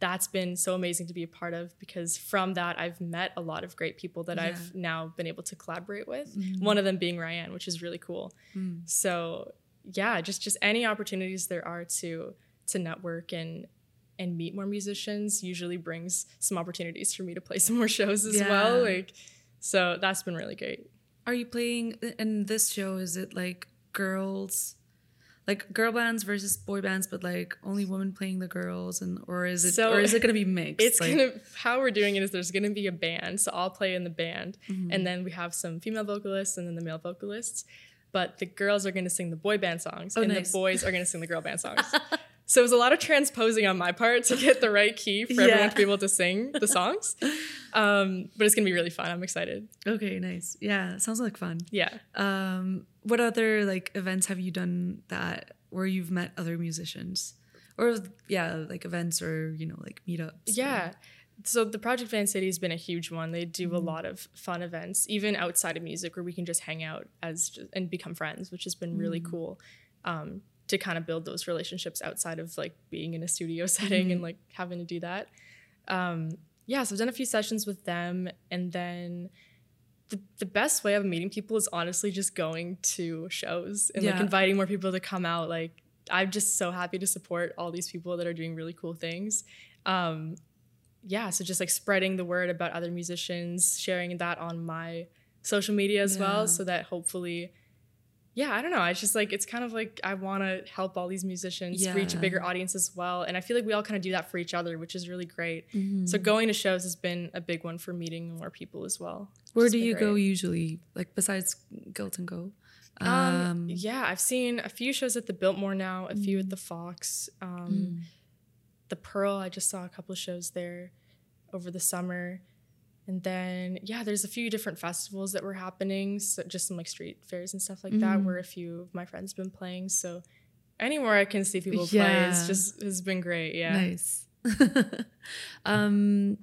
that's been so amazing to be a part of because from that I've met a lot of great people that I've now been able to collaborate with. Mhm. One of them being Ryan, which is really cool. Mm. So yeah, just just any opportunities there are to to network and and meet more musicians usually brings some opportunities for me to play some more shows as well. Like so that's been really great. Are you playing in this show? Is it like girls, like girl bands versus boy bands, but like only women playing the girls, and or is it So, or is it gonna be mixed? It's like, gonna how we're doing it is there's gonna be a band, so I'll play in the band, Mhm. and then we have some female vocalists and then the male vocalists. But the girls are gonna sing the boy band songs, Oh, and nice. the boys are gonna sing the girl band songs. so it was a lot of transposing on my part to get the right key for Yeah. everyone to be able to sing the songs. Um, but it's gonna be really fun. I'm excited. okay, nice. Yeah, sounds like fun. Yeah. Um, what other like events have you done that where you've met other musicians, or yeah, like events or you know like meetups? or- Yeah. So the Project Van City has been a huge one. They do a Mhm. lot of fun events, even outside of music, where we can just hang out as and become friends, which has been really Mm. cool. Um, to kind of build those relationships outside of like being in a studio setting Mhm. and like having to do that. Um, yeah, so I've done a few sessions with them, and then the the best way of meeting people is honestly just going to shows and like inviting more people to come out. Like I'm just so happy to support all these people that are doing really cool things. Um, yeah, so just like spreading the word about other musicians, sharing that on my social media as Yeah. well, so that hopefully, yeah, I don't know. It's just like it's kind of like I want to help all these musicians reach a bigger audience as well, and I feel like we all kind of do that for each other, which is really great. Mhm. So going to shows has been a big one for meeting more people as well. Where do you go usually? Like besides Guilt and Co? Um, yeah, I've seen a few shows at the Biltmore now, a few at the Fox. Um, mm. the Pearl, I just saw a couple of shows there over the summer. And then, yeah, there's a few different festivals that were happening. So just some like street fairs and stuff like that Mhm. where a few of my friends have been playing. So anywhere I can see people play it's just has been great. Yeah. Nice. um,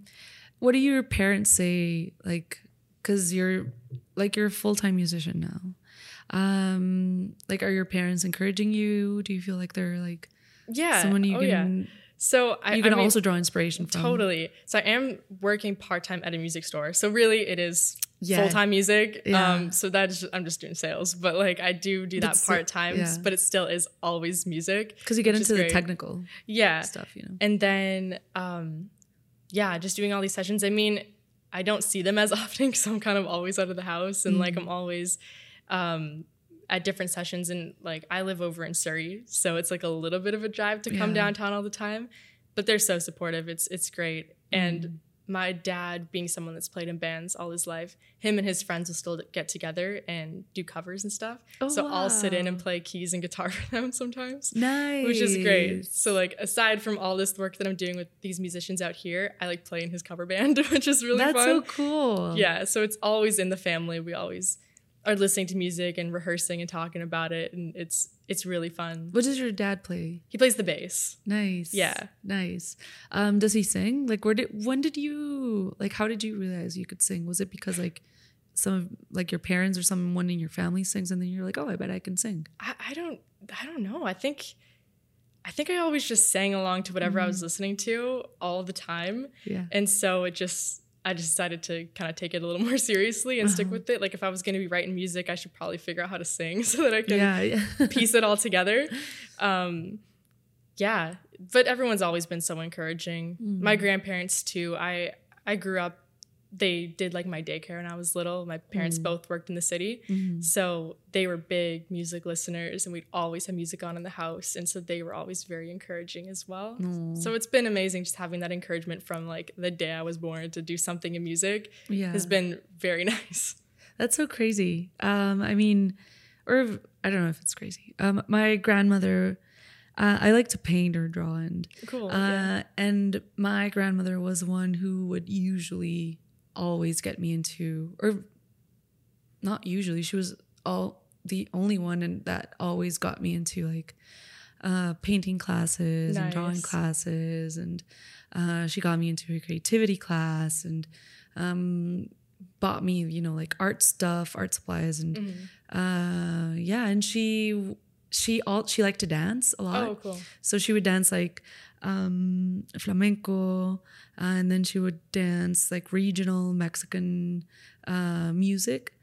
what do your parents say? Like, because you're like you're a full time musician now. Um, like, are your parents encouraging you? Do you feel like they're like Yeah. someone you oh, yeah. So I, you can I mean, also draw inspiration from? Totally. So I am working part time at a music store. So really, it is Yeah. full time music. Yeah. Um, so that is just, I'm just doing sales, but like I do do that part time. yeah. But it still is always music. Because you get into the great. technical Yeah. stuff, you know. And then, um, yeah, just doing all these sessions. I mean, I don't see them as often because I'm kind of always out of the house and like Mm. I'm always um, at different sessions. And like I live over in Surrey, so it's like a little bit of a drive to come Yeah. downtown all the time. But they're so supportive. It's it's great. And Mm. my dad, being someone that's played in bands all his life, him and his friends will still get together and do covers and stuff. Oh, so I'll sit in and play keys and guitar for them sometimes nice, which is great. So like aside from all this work that I'm doing with these musicians out here, I like play in his cover band, which is really That's fun. so cool. Yeah, so it's always in the family. We always are listening to music and rehearsing and talking about it, and it's it's really fun. What does your dad play? He plays the bass. Nice. Yeah. Nice. Um, does he sing? Like, where did when did you like? How did you realize you could sing? Was it because like some of like your parents or someone in your family sings, and then you're like, oh, I bet I can sing. I, I don't I don't know. I think I think I always just sang along to whatever I was listening to all the time. Yeah. And so it just I just decided to kind of take it a little more seriously and stick with it. Like if I was going to be writing music, I should probably figure out how to sing so that I can Yeah. yeah. piece it all together. Um, yeah, but everyone's always been so encouraging. My grandparents too. I I grew up. They did like my daycare when I was little. My parents both worked in the city, so they were big music listeners, and we'd always have music on in the house. And so they were always very encouraging as well. So it's been amazing just having that encouragement from like the day I was born to do something in music Yeah. has been very nice. That's so crazy. Um, I mean, or I don't know if it's crazy. Um, my grandmother, uh, I like to paint or draw, and Cool. uh, yeah. and my grandmother was one who would usually always get me into, or not usually, she was all the only one and that always got me into like uh, painting classes and drawing classes, and uh, she got me into a creativity class and um, bought me, you know, like art stuff, art supplies, and Mm-hmm. uh, yeah, and she she all she liked to dance a lot. Oh, cool. So she would dance like um, flamenco, and then she would dance like regional Mexican uh, music.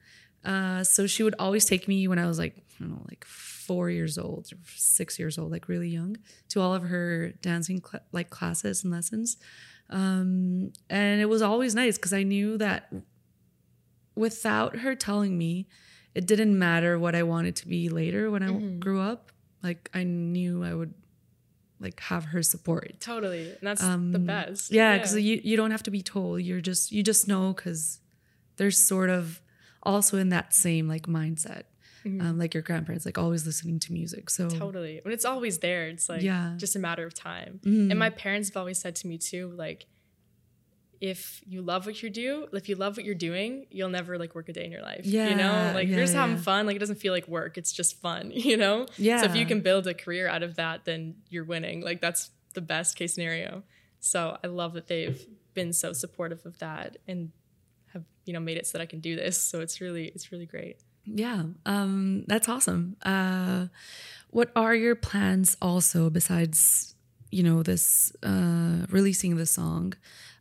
Uh, so she would always take me when I was like, I don't know, like four years old or six years old, like really young, to all of her dancing cl- like classes and lessons. Um, and it was always nice because I knew that without her telling me, it didn't matter what I wanted to be later when I grew up. Like I knew I would like have her support. Totally. And that's the best. Um, Yeah, because you you don't have to be told. You're just you just know because they're sort of also in that same like mindset, um, like your grandparents, like always listening to music. So Totally. When it's always there, it's like Yeah. Mm-hmm. just a matter of time. And my parents have always said to me too, like, if you love what you do, if you love what you're doing, you'll never like work a day in your life. You know, like yeah, you're just having yeah. fun. Like it doesn't feel like work. It's just fun, you know? Yeah. So if you can build a career out of that, then you're winning. Like that's the best case scenario. So I love that they've been so supportive of that and have, you know, made it so that I can do this. So it's really, it's really great. yeah, um, that's awesome. Uh, what are your plans also besides you know this uh, releasing the song?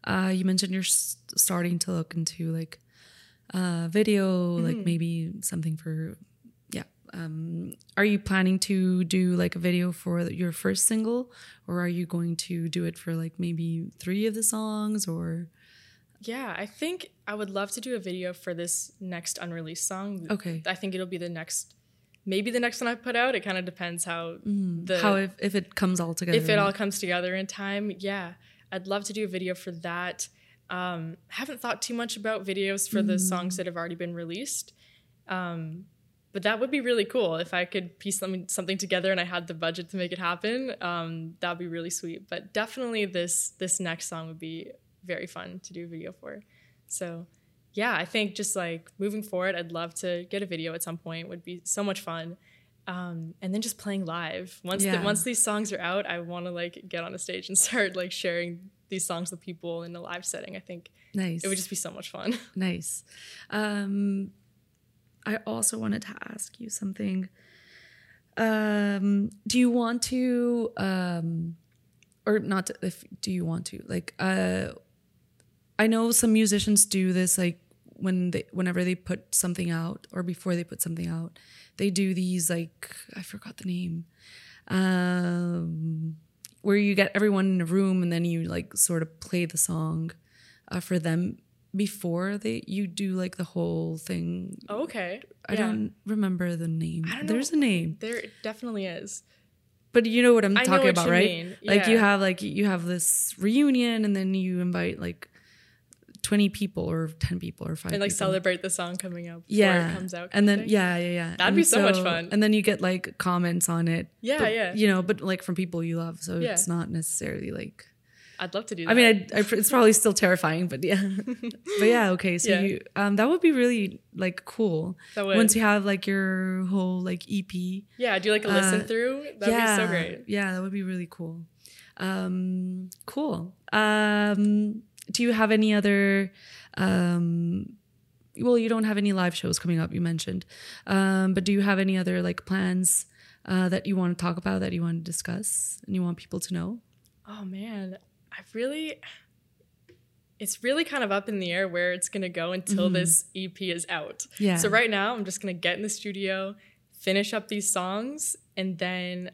Uh, you mentioned you're s- starting to look into like uh, video, like maybe something for yeah. Um, are you planning to do like a video for your first single, or are you going to do it for like maybe three of the songs, or Yeah, I think I would love to do a video for this next unreleased song. Okay. I think it'll be the next, maybe the next one I put out. It kind of depends how the how if, if it comes all together? if it all comes together in time. Yeah, I'd love to do a video for that. Um, haven't thought too much about videos for the songs that have already been released. Um, but that would be really cool if I could piece something, something together and I had the budget to make it happen. Um, that'd be really sweet. But definitely this this next song would be very fun to do a video for. So yeah, I think just like moving forward, I'd love to get a video at some point. Would be so much fun. Um, and then just playing live. Once Yeah. the, once these songs are out, I want to like get on a stage and start like sharing these songs with people in a live setting. I think nice. it would just be so much fun. Nice. Um, I also wanted to ask you something. Um, do you want to, um, or not? To, if do you want to like? Uh, I know some musicians do this like when they whenever they put something out or before they put something out, they do these like I forgot the name. Um, where you get everyone in a room and then you like sort of play the song uh, for them before they you do like the whole thing. okay. I Yeah. don't remember the name. I don't There's a name, There definitely is. but you know what I'm I talking about, right? mean. Like you have like you have this reunion and then you invite like 20 people or 10 people or five And like people. celebrate the song coming out before yeah it comes out. and then thing. yeah yeah yeah That'd And be so much fun. and then you get like comments on it Yeah, but, yeah. you know but like from people you love so Yeah. it's not necessarily like I'd love to do that. I mean, I, I, it's probably still terrifying, but yeah, but yeah, okay. So Yeah. you, um, that would be really like cool. That would. Once you have like your whole like EP. yeah, do you like a listen Uh, through. That'd yeah, be so great. Yeah, that would be really cool. Um, cool. Um, do you have any other? Um, well, you don't have any live shows coming up. You mentioned, um, but do you have any other like plans uh, that you want to talk about that you want to discuss and you want people to know? Oh man, I really it's really kind of up in the air where it's going to go until this EP is out. Yeah. So right now I'm just going to get in the studio, finish up these songs and then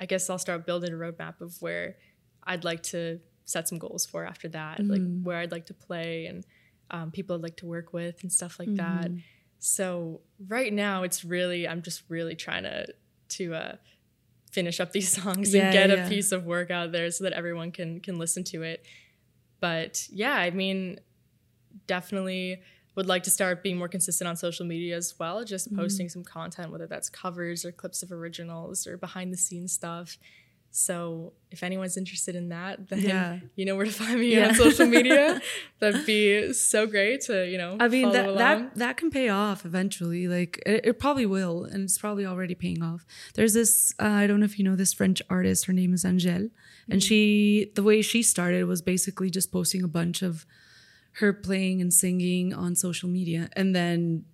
I guess I'll start building a roadmap of where I'd like to set some goals for after that, Mm-hmm. like where I'd like to play and um, people I'd like to work with and stuff like that. Mm-hmm. So right now it's really I'm just really trying to to uh, finish up these songs Yeah, and get yeah. a piece of work out there so that everyone can can listen to it. But yeah, I mean, definitely would like to start being more consistent on social media as well, just Mm-hmm. posting some content, whether that's covers or clips of originals or behind the scenes stuff. So if anyone's interested in that, then Yeah. you know where to find me Yeah. on social media. That'd be so great to, you know, I mean follow that along. that that can pay off eventually. Like it, it probably will, and it's probably already paying off. There's this uh, I don't know if you know this French artist. Her name is Angèle, and she the way she started was basically just posting a bunch of her playing and singing on social media, and then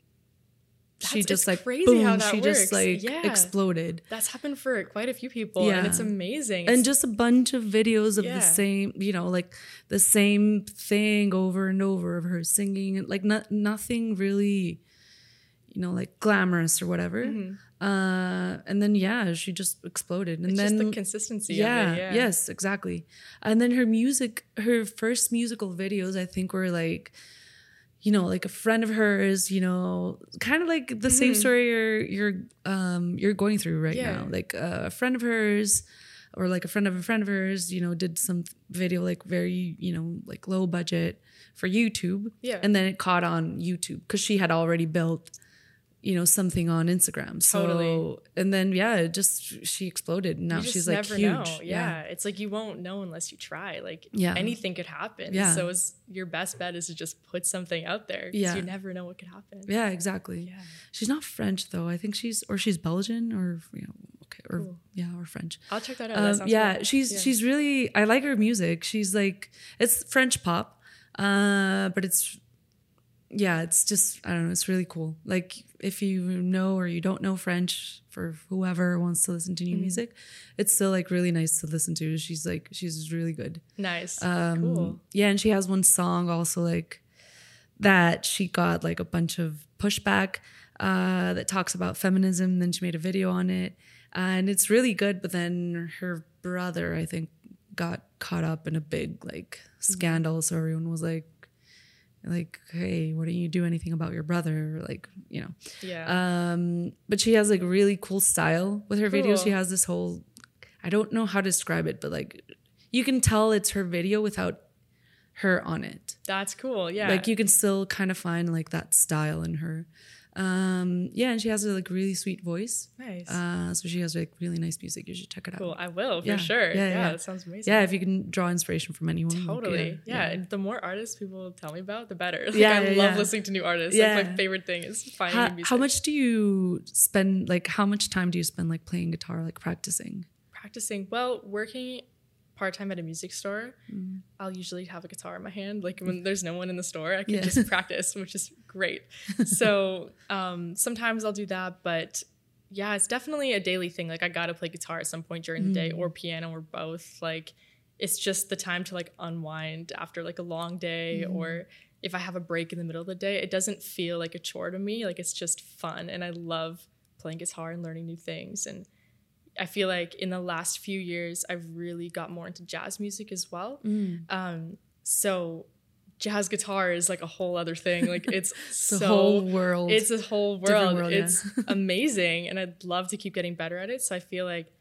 she just like crazy boom, how that she just like Yeah. exploded. That's happened for quite a few people, yeah. and it's amazing. and just a bunch of videos of Yeah. the same you know like the same thing over and over of her singing and like not, nothing really you know like glamorous or whatever uh and then yeah she just exploded and Mm-hmm. it's then just the consistency yeah, of it. Yeah. yes exactly and then her music her first musical videos i think were like you know like a friend of hers you know kind of like the same story you're you're um you're going through right Mm-hmm. Yeah. now like uh, a friend of hers or like a friend of a friend of hers you know did some video like very you know like low budget for youtube Yeah. and then it caught on youtube because she had already built you know something on instagram so Totally. and then yeah it just she exploded and now she's like huge know. Yeah. it's like you won't know unless you try. Like Yeah. anything could happen. Yeah. So it's, your best bet is to just put something out there. Yeah. you never know what could happen. Yeah, exactly. Yeah. She's not French though. I think she's or she's Belgian or you know, okay, or Cool. yeah, or French. I'll check that out. Um, that yeah, cool. she's Yeah. she's really I like her music. She's like it's French pop, uh, but it's yeah, it's just I don't know. It's really cool. Like if you know or you don't know French, for whoever wants to listen to new Mm-hmm. music, it's still like really nice to listen to. She's like she's really good. nice. Um, cool. Yeah, and she has one song also like that she got like a bunch of pushback uh, that talks about feminism. Then she made a video on it, and it's really good. But then her brother, I think, got caught up in a big like scandal. So everyone was like, like, hey, why don't you do anything about your brother? Like, you know. Yeah. Um, but she has like really cool style with her videos. She has this whole I don't know how to describe it, but like you can tell it's her video without her on it. That's cool. Yeah. Like you can still kind of find like that style in her. Um, yeah, and she has a like really sweet voice. nice. Uh, so she has like really nice music. You should check it out. cool. I will for yeah, sure. yeah, Yeah, yeah. That sounds amazing. Yeah, if you can draw inspiration from anyone. Totally. Yeah. And the more artists people tell me about, the better. Like, Yeah, I yeah, love yeah. listening to new artists. Yeah. Like my favorite thing is finding How, new music. how much do you spend? Like, how much time do you spend like playing guitar, like practicing? practicing? Well, working part time at a music store, Mm. I'll usually have a guitar in my hand. Like when there's no one in the store, I can Yeah. just practice, which is great. So um, sometimes I'll do that, but yeah, it's definitely a daily thing. Like I gotta play guitar at some point during the day, Mm. or piano, or both. Like it's just the time to like unwind after like a long day, Mm. or if I have a break in the middle of the day, it doesn't feel like a chore to me. Like it's just fun, and I love playing guitar and learning new things and I feel like in the last few years, I've really got more into jazz music as well. Mm. Um, so jazz guitar is like a whole other thing. Like it's It's a so whole world. it's a whole world. world, yeah. it's amazing, and I'd love to keep getting better at it. So I feel like,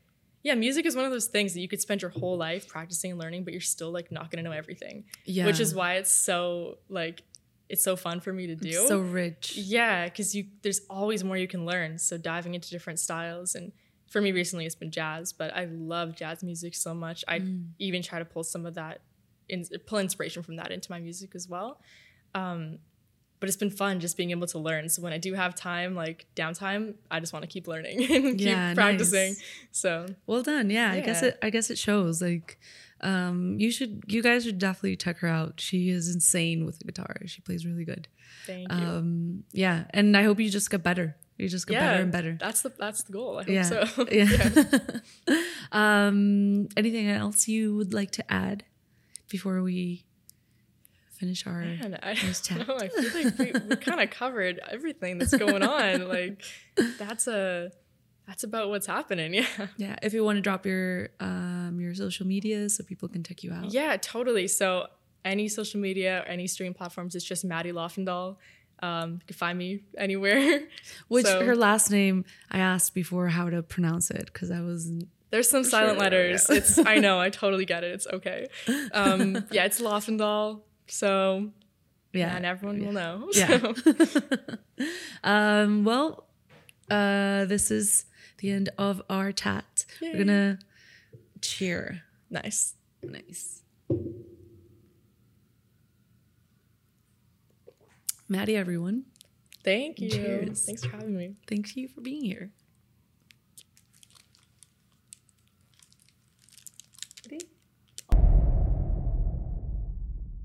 yeah, music is one of those things that you could spend your whole life practicing and learning, but you're still like not gonna know everything. yeah, Which is why it's so like it's so fun for me to do. so rich. Yeah, because you there's always more you can learn. So diving into different styles and for me recently it's been jazz, but I love jazz music so much. I Mm. even try to pull some of that in, pull inspiration from that into my music as well. Um, but it's been fun just being able to learn. So when I do have time, like downtime, I just want to keep learning and keep Yeah, practicing. nice. So Well done. Yeah, I guess it. I guess it shows. Like, um, you should. You guys should definitely check her out. She is insane with the guitar. She plays really good. thank you. Um, yeah, and I hope you just get better. You just get better and better. That's the that's the goal. I hope Yeah. so. Yeah. um, anything else you would like to add before we finish our? Man, I don't know. I feel like we, we kind of covered everything that's going on. Like that's a that's about what's happening. Yeah. Yeah, if you want to drop your um your social media so people can check you out. Yeah, totally. So any social media or any stream platforms, it's just Maddy Lofvendahl. Um, you can find me anywhere. Which So- her last name, I asked before how to pronounce it because I was There's some silent Sure, letters. yeah. It's I know, I totally get it. It's okay. Um, yeah, it's Lofvendahl. So yeah. and everyone will know. Yeah. So, um. Well, uh, this is the end of our chat. Yay. We're gonna cheer. nice. Nice. Maddy, everyone. Thank you. Cheers. Thanks for having me. Thank you for being here.